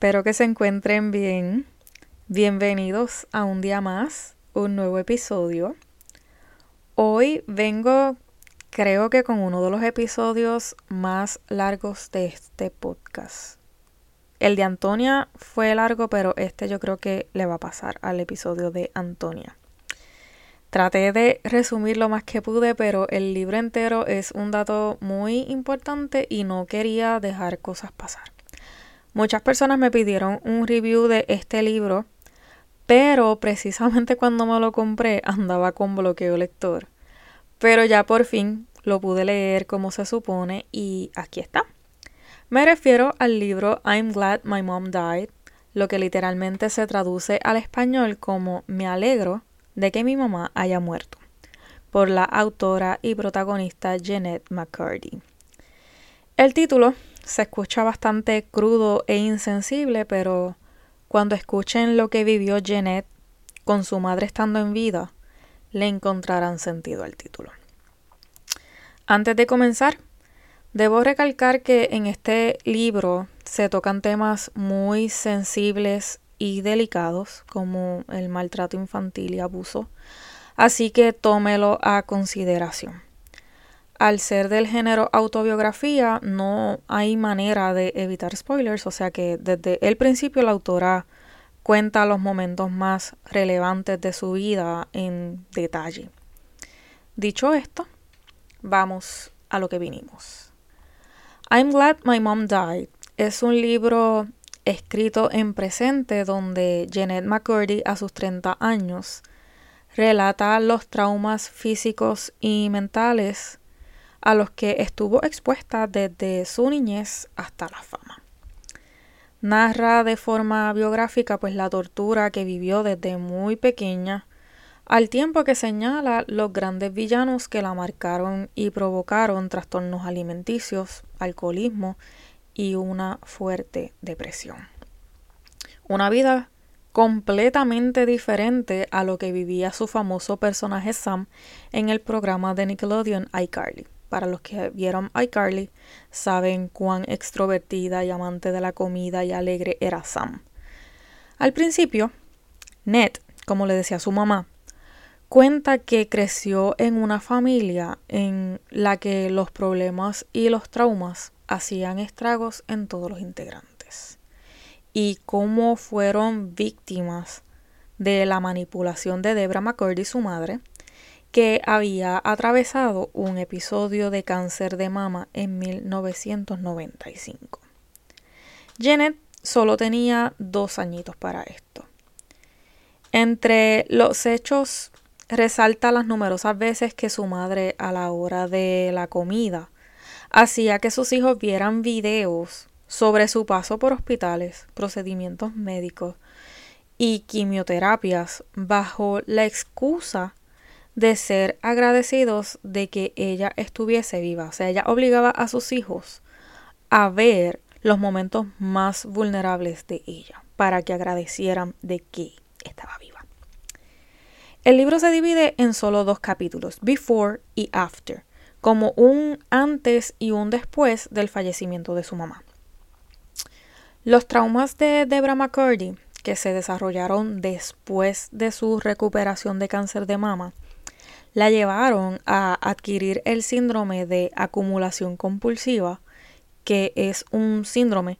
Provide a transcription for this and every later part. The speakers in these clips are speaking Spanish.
Espero que se encuentren bien. Bienvenidos a un día más, un nuevo episodio. Hoy vengo, creo que con uno de los episodios más largos de este podcast. El de Antonia fue largo, pero este yo creo que le va a pasar al episodio de Antonia. Traté de resumir lo más que pude, pero el libro entero es un dato muy importante y no quería dejar cosas pasar. Muchas personas me pidieron un review de este libro, pero precisamente cuando me lo compré andaba con bloqueo lector. Pero ya por fin lo pude leer como se supone y aquí está. Me refiero al libro I'm Glad My Mom Died, lo que literalmente se traduce al español como Me alegro de que mi mamá haya muerto, por la autora y protagonista Jeanette McCurdy. El título se escucha bastante crudo e insensible, pero cuando escuchen lo que vivió Jeanette con su madre estando en vida, le encontrarán sentido al título. Antes de comenzar, debo recalcar que en este libro se tocan temas muy sensibles y delicados como el maltrato infantil y abuso, así que tómelo a consideración al ser del género autobiografía, no hay manera de evitar spoilers, o sea que desde el principio la autora cuenta los momentos más relevantes de su vida en detalle. Dicho esto, vamos a lo que vinimos. I'm Glad My Mom Died es un libro escrito en presente donde Jeanette McCurdy a sus 30 años relata los traumas físicos y mentales a los que estuvo expuesta desde su niñez hasta la fama. Narra de forma biográfica pues la tortura que vivió desde muy pequeña, al tiempo que señala los grandes villanos que la marcaron y provocaron trastornos alimenticios, alcoholismo y una fuerte depresión. Una vida completamente diferente a lo que vivía su famoso personaje Sam en el programa de Nickelodeon iCarly. Para los que vieron iCarly, saben cuán extrovertida y amante de la comida y alegre era Sam. Al principio, Ned, como le decía su mamá, cuenta que creció en una familia en la que los problemas y los traumas hacían estragos en todos los integrantes y cómo fueron víctimas de la manipulación de Debra McCurdy, su madre, que había atravesado un episodio de cáncer de mama en 1995. Janet solo tenía dos añitos para esto. Entre los hechos resalta las numerosas veces que su madre a la hora de la comida hacía que sus hijos vieran videos sobre su paso por hospitales, procedimientos médicos y quimioterapias bajo la excusa de ser agradecidos de que ella estuviese viva. O sea, ella obligaba a sus hijos a ver los momentos más vulnerables de ella para que agradecieran de que estaba viva. El libro se divide en solo dos capítulos, Before y After, como un antes y un después del fallecimiento de su mamá. Los traumas de Debra McCurdy, que se desarrollaron después de su recuperación de cáncer de mama, la llevaron a adquirir el síndrome de acumulación compulsiva, que es un síndrome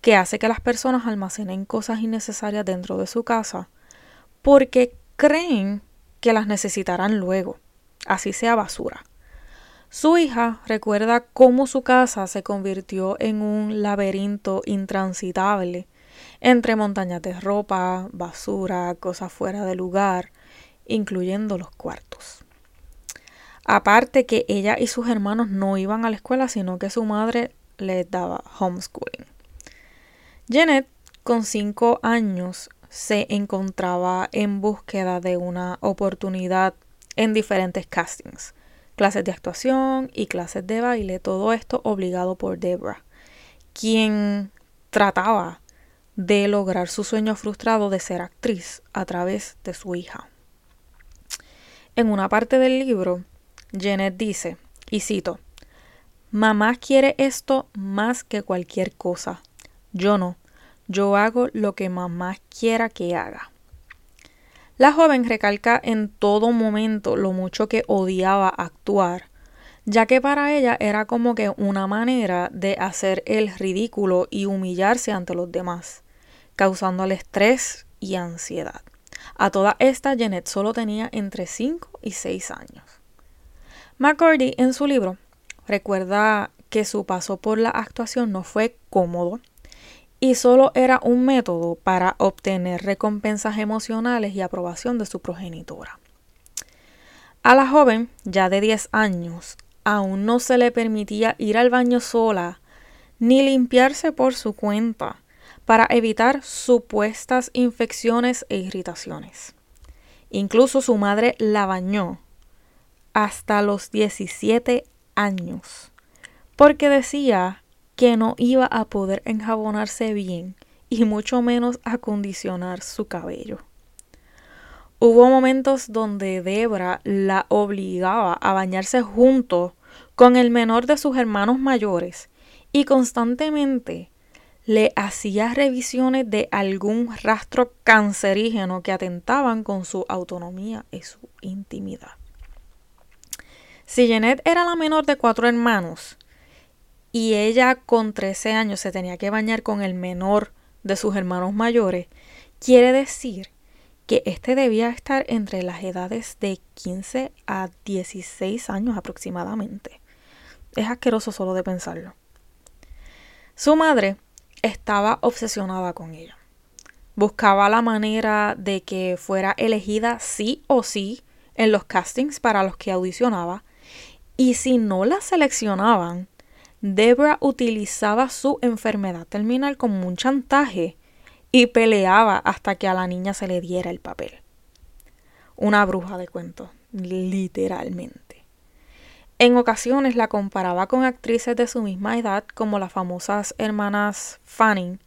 que hace que las personas almacenen cosas innecesarias dentro de su casa porque creen que las necesitarán luego, así sea basura. Su hija recuerda cómo su casa se convirtió en un laberinto intransitable entre montañas de ropa, basura, cosas fuera de lugar, incluyendo los cuartos. Aparte que ella y sus hermanos no iban a la escuela, sino que su madre les daba homeschooling. Janet, con cinco años, se encontraba en búsqueda de una oportunidad en diferentes castings, clases de actuación y clases de baile, todo esto obligado por Debra, quien trataba de lograr su sueño frustrado de ser actriz a través de su hija. En una parte del libro, Janet dice, y cito, Mamá quiere esto más que cualquier cosa. Yo no. Yo hago lo que mamá quiera que haga. La joven recalca en todo momento lo mucho que odiaba actuar, ya que para ella era como que una manera de hacer el ridículo y humillarse ante los demás, causándole estrés y ansiedad. A toda esta, Janet solo tenía entre 5 y 6 años. McCurdy en su libro recuerda que su paso por la actuación no fue cómodo y solo era un método para obtener recompensas emocionales y aprobación de su progenitora. A la joven, ya de 10 años, aún no se le permitía ir al baño sola ni limpiarse por su cuenta para evitar supuestas infecciones e irritaciones. Incluso su madre la bañó hasta los 17 años, porque decía que no iba a poder enjabonarse bien y mucho menos acondicionar su cabello. Hubo momentos donde Debra la obligaba a bañarse junto con el menor de sus hermanos mayores y constantemente le hacía revisiones de algún rastro cancerígeno que atentaban con su autonomía y su intimidad. Si Jeanette era la menor de cuatro hermanos y ella con 13 años se tenía que bañar con el menor de sus hermanos mayores, quiere decir que este debía estar entre las edades de 15 a 16 años aproximadamente. Es asqueroso solo de pensarlo. Su madre estaba obsesionada con ella. Buscaba la manera de que fuera elegida sí o sí en los castings para los que audicionaba y si no la seleccionaban, Debra utilizaba su enfermedad terminal como un chantaje y peleaba hasta que a la niña se le diera el papel. Una bruja de cuentos, literalmente. En ocasiones la comparaba con actrices de su misma edad como las famosas hermanas Fanning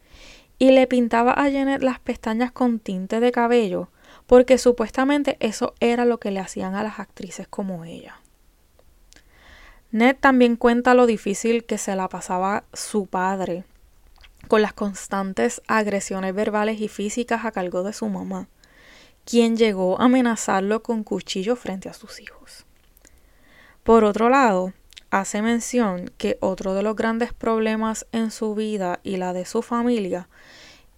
y le pintaba a Janet las pestañas con tinte de cabello porque supuestamente eso era lo que le hacían a las actrices como ella. Ned también cuenta lo difícil que se la pasaba su padre con las constantes agresiones verbales y físicas a cargo de su mamá, quien llegó a amenazarlo con cuchillo frente a sus hijos. Por otro lado, hace mención que otro de los grandes problemas en su vida y la de su familia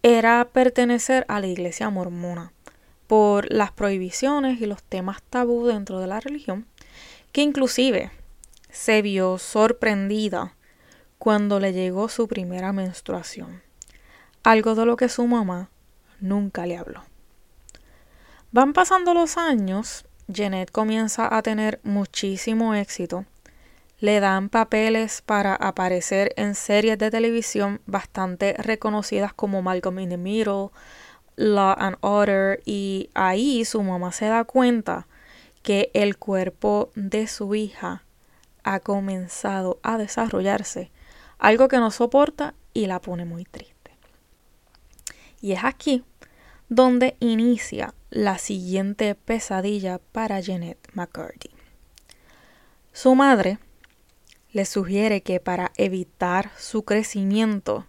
era pertenecer a la iglesia mormona por las prohibiciones y los temas tabú dentro de la religión, que inclusive se vio sorprendida cuando le llegó su primera menstruación, algo de lo que su mamá nunca le habló. Van pasando los años, Jeanette comienza a tener muchísimo éxito. Le dan papeles para aparecer en series de televisión bastante reconocidas como Malcolm in the Middle, Law and Order, y ahí su mamá se da cuenta que el cuerpo de su hija ha comenzado a desarrollarse, algo que no soporta y la pone muy triste. Y es aquí donde inicia la siguiente pesadilla para Jeanette McCurdy. Su madre le sugiere que para evitar su crecimiento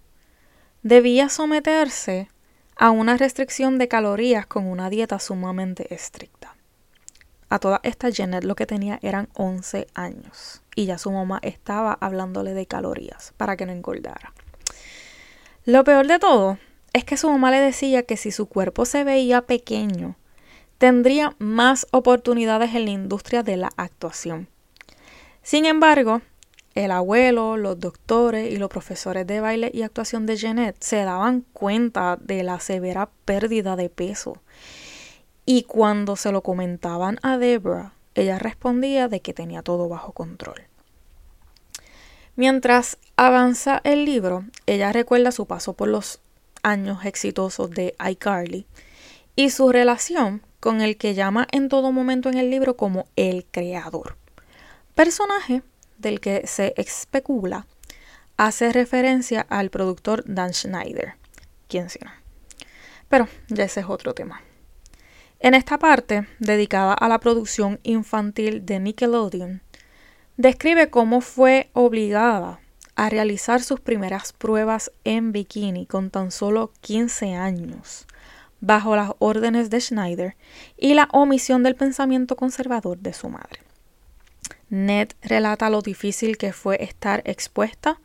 debía someterse a una restricción de calorías con una dieta sumamente estricta. A toda esta Janet lo que tenía eran 11 años y ya su mamá estaba hablándole de calorías para que no engordara. Lo peor de todo es que su mamá le decía que si su cuerpo se veía pequeño, tendría más oportunidades en la industria de la actuación. Sin embargo, el abuelo, los doctores y los profesores de baile y actuación de Jeanette se daban cuenta de la severa pérdida de peso. Y cuando se lo comentaban a Deborah, ella respondía de que tenía todo bajo control. Mientras avanza el libro, ella recuerda su paso por los años exitosos de iCarly y su relación con el que llama en todo momento en el libro como el creador. Personaje del que se especula hace referencia al productor Dan Schneider, quien sí Pero ya ese es otro tema. En esta parte, dedicada a la producción infantil de Nickelodeon, describe cómo fue obligada a realizar sus primeras pruebas en bikini con tan solo 15 años, bajo las órdenes de Schneider y la omisión del pensamiento conservador de su madre. Ned relata lo difícil que fue estar expuesta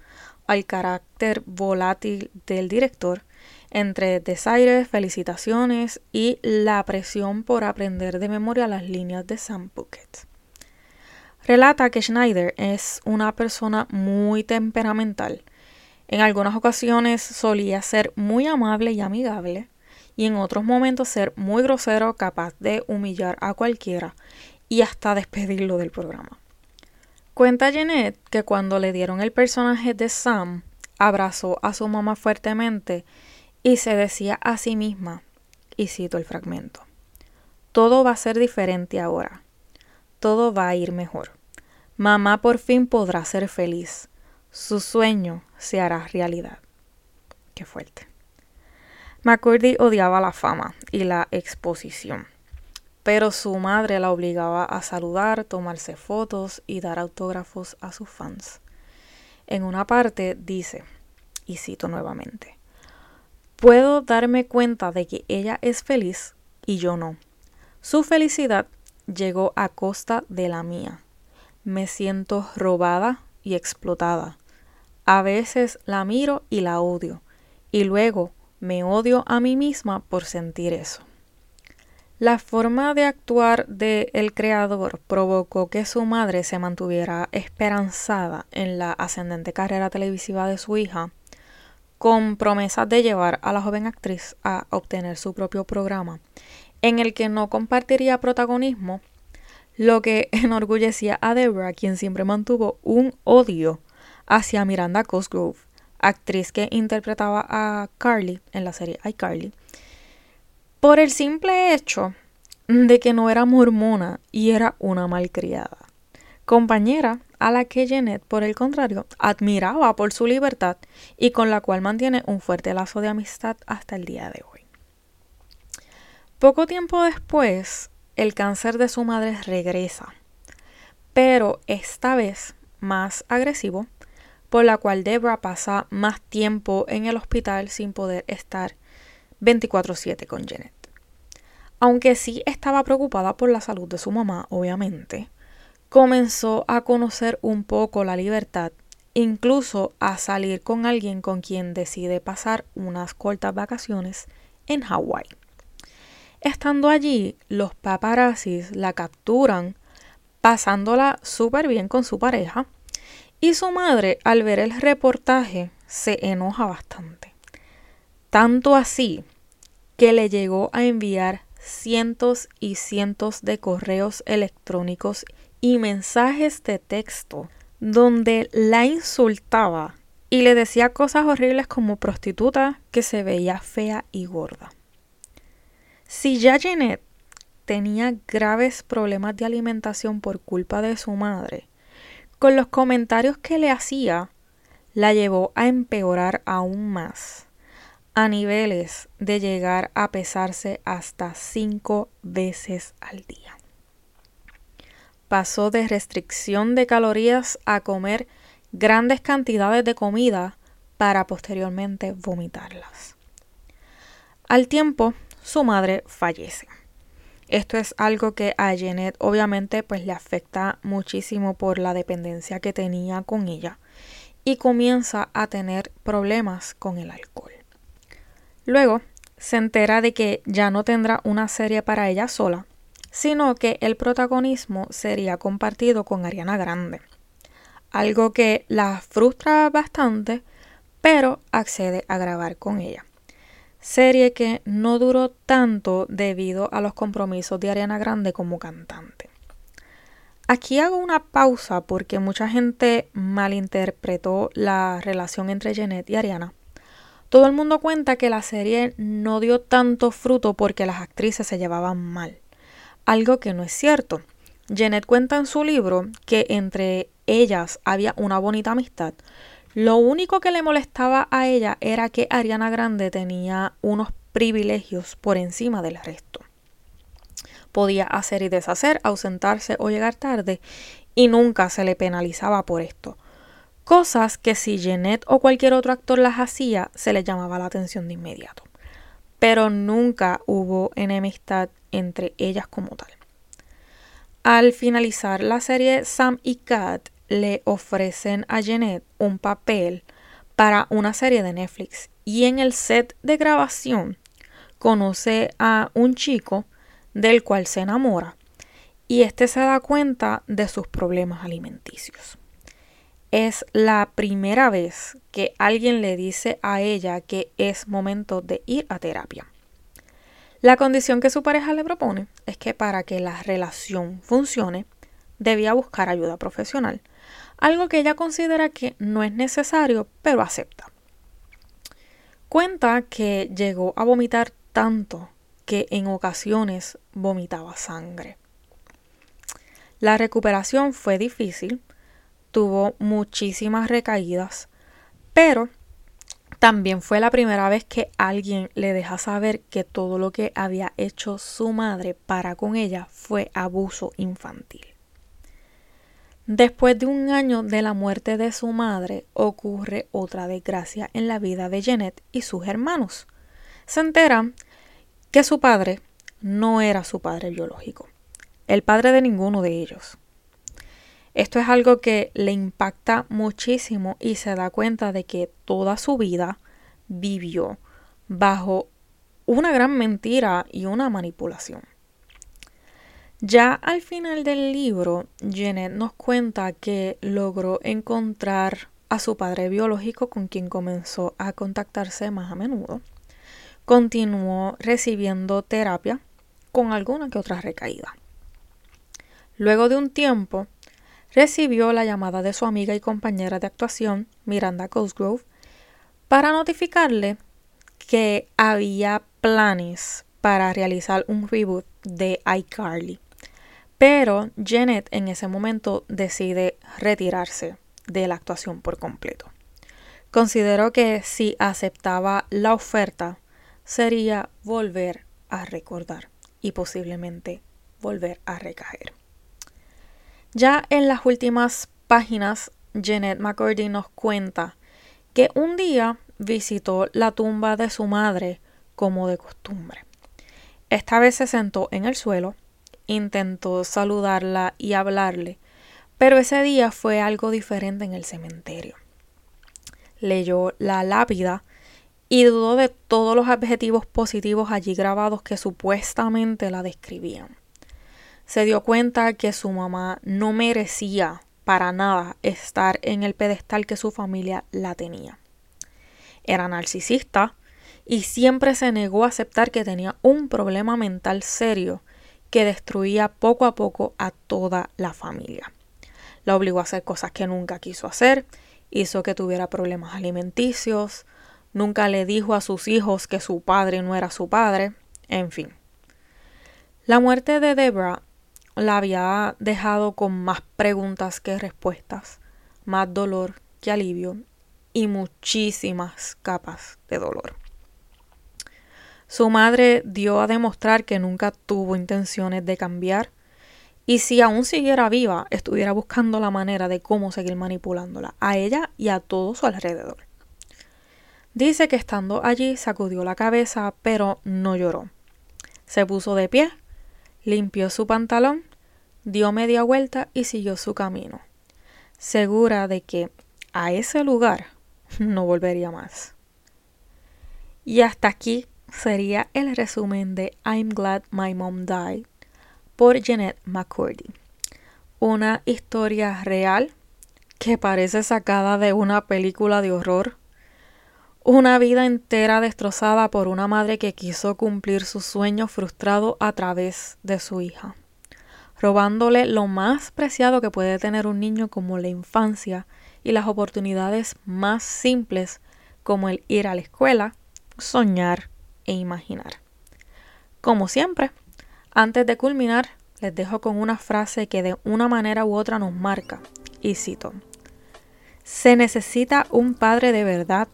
al carácter volátil del director, entre desaires, felicitaciones y la presión por aprender de memoria las líneas de Sam Bucket. Relata que Schneider es una persona muy temperamental. En algunas ocasiones solía ser muy amable y amigable, y en otros momentos ser muy grosero, capaz de humillar a cualquiera y hasta despedirlo del programa. Cuenta Jeanette que cuando le dieron el personaje de Sam, abrazó a su mamá fuertemente y se decía a sí misma, y cito el fragmento, todo va a ser diferente ahora, todo va a ir mejor. Mamá por fin podrá ser feliz, su sueño se hará realidad. Qué fuerte. McCurdy odiaba la fama y la exposición pero su madre la obligaba a saludar, tomarse fotos y dar autógrafos a sus fans. En una parte dice, y cito nuevamente, puedo darme cuenta de que ella es feliz y yo no. Su felicidad llegó a costa de la mía. Me siento robada y explotada. A veces la miro y la odio, y luego me odio a mí misma por sentir eso. La forma de actuar del creador provocó que su madre se mantuviera esperanzada en la ascendente carrera televisiva de su hija, con promesas de llevar a la joven actriz a obtener su propio programa, en el que no compartiría protagonismo, lo que enorgullecía a Deborah, quien siempre mantuvo un odio hacia Miranda Cosgrove, actriz que interpretaba a Carly en la serie iCarly por el simple hecho de que no era mormona y era una malcriada. Compañera a la que Jeanette, por el contrario, admiraba por su libertad y con la cual mantiene un fuerte lazo de amistad hasta el día de hoy. Poco tiempo después, el cáncer de su madre regresa, pero esta vez más agresivo, por la cual Debra pasa más tiempo en el hospital sin poder estar 24/7 con Janet. Aunque sí estaba preocupada por la salud de su mamá, obviamente, comenzó a conocer un poco la libertad, incluso a salir con alguien con quien decide pasar unas cortas vacaciones en Hawái. Estando allí, los paparazzis la capturan pasándola súper bien con su pareja y su madre al ver el reportaje se enoja bastante. Tanto así que le llegó a enviar cientos y cientos de correos electrónicos y mensajes de texto donde la insultaba y le decía cosas horribles como prostituta que se veía fea y gorda. Si ya Jeanette tenía graves problemas de alimentación por culpa de su madre, con los comentarios que le hacía, la llevó a empeorar aún más a niveles de llegar a pesarse hasta cinco veces al día. Pasó de restricción de calorías a comer grandes cantidades de comida para posteriormente vomitarlas. Al tiempo, su madre fallece. Esto es algo que a Jeanette obviamente pues le afecta muchísimo por la dependencia que tenía con ella y comienza a tener problemas con el alcohol. Luego se entera de que ya no tendrá una serie para ella sola, sino que el protagonismo sería compartido con Ariana Grande. algo que la frustra bastante, pero accede a grabar con ella. Serie que no duró tanto debido a los compromisos de Ariana Grande como cantante. Aquí hago una pausa porque mucha gente malinterpretó la relación entre Jeanette y Ariana. Todo el mundo cuenta que la serie no dio tanto fruto porque las actrices se llevaban mal, algo que no es cierto. Jeanette cuenta en su libro que entre ellas había una bonita amistad. Lo único que le molestaba a ella era que Ariana Grande tenía unos privilegios por encima del resto. Podía hacer y deshacer, ausentarse o llegar tarde y nunca se le penalizaba por esto. Cosas que si Jeanette o cualquier otro actor las hacía, se le llamaba la atención de inmediato. Pero nunca hubo enemistad entre ellas como tal. Al finalizar la serie, Sam y Kat le ofrecen a Jeanette un papel para una serie de Netflix y en el set de grabación conoce a un chico del cual se enamora y este se da cuenta de sus problemas alimenticios. Es la primera vez que alguien le dice a ella que es momento de ir a terapia. La condición que su pareja le propone es que para que la relación funcione debía buscar ayuda profesional, algo que ella considera que no es necesario, pero acepta. Cuenta que llegó a vomitar tanto que en ocasiones vomitaba sangre. La recuperación fue difícil, tuvo muchísimas recaídas, pero también fue la primera vez que alguien le deja saber que todo lo que había hecho su madre para con ella fue abuso infantil. Después de un año de la muerte de su madre, ocurre otra desgracia en la vida de Jeanette y sus hermanos. Se enteran que su padre no era su padre biológico, el padre de ninguno de ellos. Esto es algo que le impacta muchísimo y se da cuenta de que toda su vida vivió bajo una gran mentira y una manipulación. Ya al final del libro, Jeanette nos cuenta que logró encontrar a su padre biológico con quien comenzó a contactarse más a menudo continuó recibiendo terapia con alguna que otra recaída. Luego de un tiempo, recibió la llamada de su amiga y compañera de actuación, Miranda Cosgrove, para notificarle que había planes para realizar un reboot de iCarly. Pero Janet en ese momento decide retirarse de la actuación por completo. Consideró que si aceptaba la oferta sería volver a recordar y posiblemente volver a recaer. Ya en las últimas páginas, Janet McCurdy nos cuenta que un día visitó la tumba de su madre como de costumbre. Esta vez se sentó en el suelo, intentó saludarla y hablarle, pero ese día fue algo diferente en el cementerio. Leyó la lápida y dudó de todos los adjetivos positivos allí grabados que supuestamente la describían. Se dio cuenta que su mamá no merecía para nada estar en el pedestal que su familia la tenía. Era narcisista y siempre se negó a aceptar que tenía un problema mental serio que destruía poco a poco a toda la familia. La obligó a hacer cosas que nunca quiso hacer, hizo que tuviera problemas alimenticios, nunca le dijo a sus hijos que su padre no era su padre, en fin. La muerte de Debra la había dejado con más preguntas que respuestas, más dolor que alivio y muchísimas capas de dolor. Su madre dio a demostrar que nunca tuvo intenciones de cambiar y si aún siguiera viva, estuviera buscando la manera de cómo seguir manipulándola a ella y a todo su alrededor. Dice que estando allí sacudió la cabeza, pero no lloró. Se puso de pie, limpió su pantalón, dio media vuelta y siguió su camino, segura de que a ese lugar no volvería más. Y hasta aquí sería el resumen de I'm Glad My Mom Died por Jeanette McCurdy. Una historia real que parece sacada de una película de horror. Una vida entera destrozada por una madre que quiso cumplir su sueño frustrado a través de su hija, robándole lo más preciado que puede tener un niño como la infancia y las oportunidades más simples como el ir a la escuela, soñar e imaginar. Como siempre, antes de culminar, les dejo con una frase que de una manera u otra nos marca, y cito, Se necesita un padre de verdad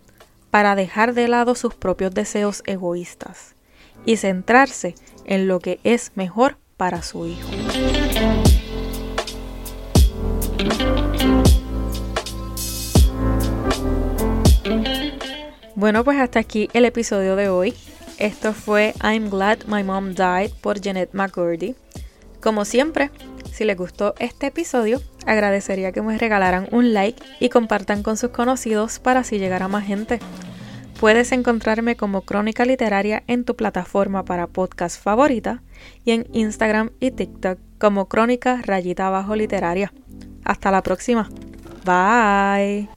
para dejar de lado sus propios deseos egoístas y centrarse en lo que es mejor para su hijo. Bueno, pues hasta aquí el episodio de hoy. Esto fue I'm Glad My Mom Died por Jeanette McGurdy. Como siempre, si les gustó este episodio, agradecería que me regalaran un like y compartan con sus conocidos para así llegar a más gente. Puedes encontrarme como Crónica Literaria en tu plataforma para podcast favorita y en Instagram y TikTok como Crónica Rayita Abajo Literaria. Hasta la próxima. Bye.